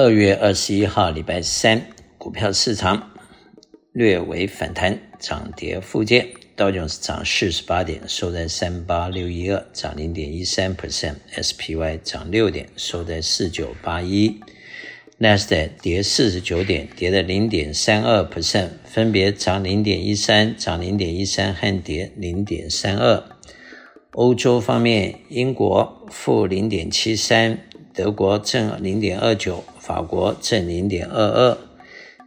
二月二十一号，礼拜三，股票市场略微反弹，涨跌互见。道琼斯涨四十八点，收在三八六一二，涨零点一三 percent；SPY 涨六点，收在四九八一。纳斯达克跌四十九点，跌了零点三二 percent，分别涨零点一三、涨零点一三和跌零点三二。欧洲方面，英国负零点七三，德国正零点二九。法国正零点二二，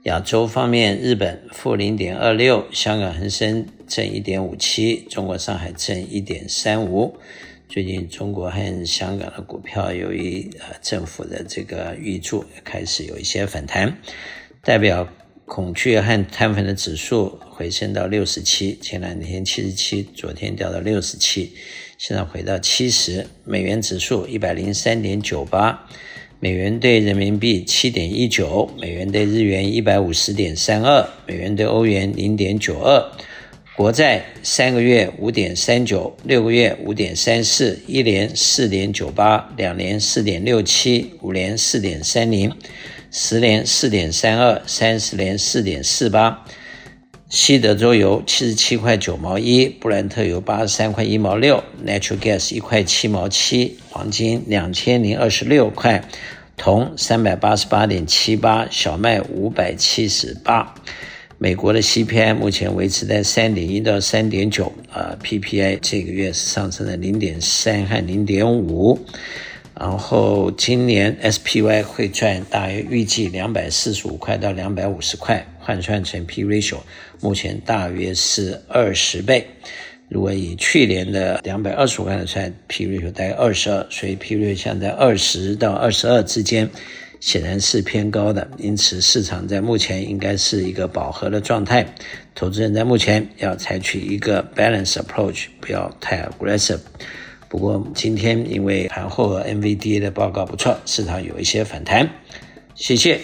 亚洲方面，日本负零点二六，香港恒生正一点五七，中国上海正一点三五。最近中国和香港的股票由于呃政府的这个预注，开始有一些反弹，代表恐惧和贪婪的指数回升到六十七，前两天七十七，昨天掉到六十七，现在回到七十。美元指数一百零三点九八。美元兑人民币七点一九，美元兑日元一百五十点三二，美元兑欧元零点九二，国债三个月五点三九，六个月五点三四，一年四点九八，两年四点六七，五年四点三零，十年四点三二，三十年四点四八。西德州油七十七块九毛一，布兰特油八十三块一毛六，Natural Gas 一块七毛七，黄金两千零二十六块，铜三百八十八点七八，小麦五百七十八。美国的 CPI 目前维持在三点一到三点九，啊，PPI 这个月是上升了零点三和零点五。然后今年 SPY 会赚大约预计两百四十五块到两百五十块，换算成 P ratio，目前大约是二十倍。如果以去年的两百二十五块来算，P ratio 大概二十二，所以 P ratio 像在二十到二十二之间，显然是偏高的。因此，市场在目前应该是一个饱和的状态。投资人在目前要采取一个 balance approach，不要太 aggressive。不过今天因为盘后 NVDA 的报告不错，市场有一些反弹。谢谢。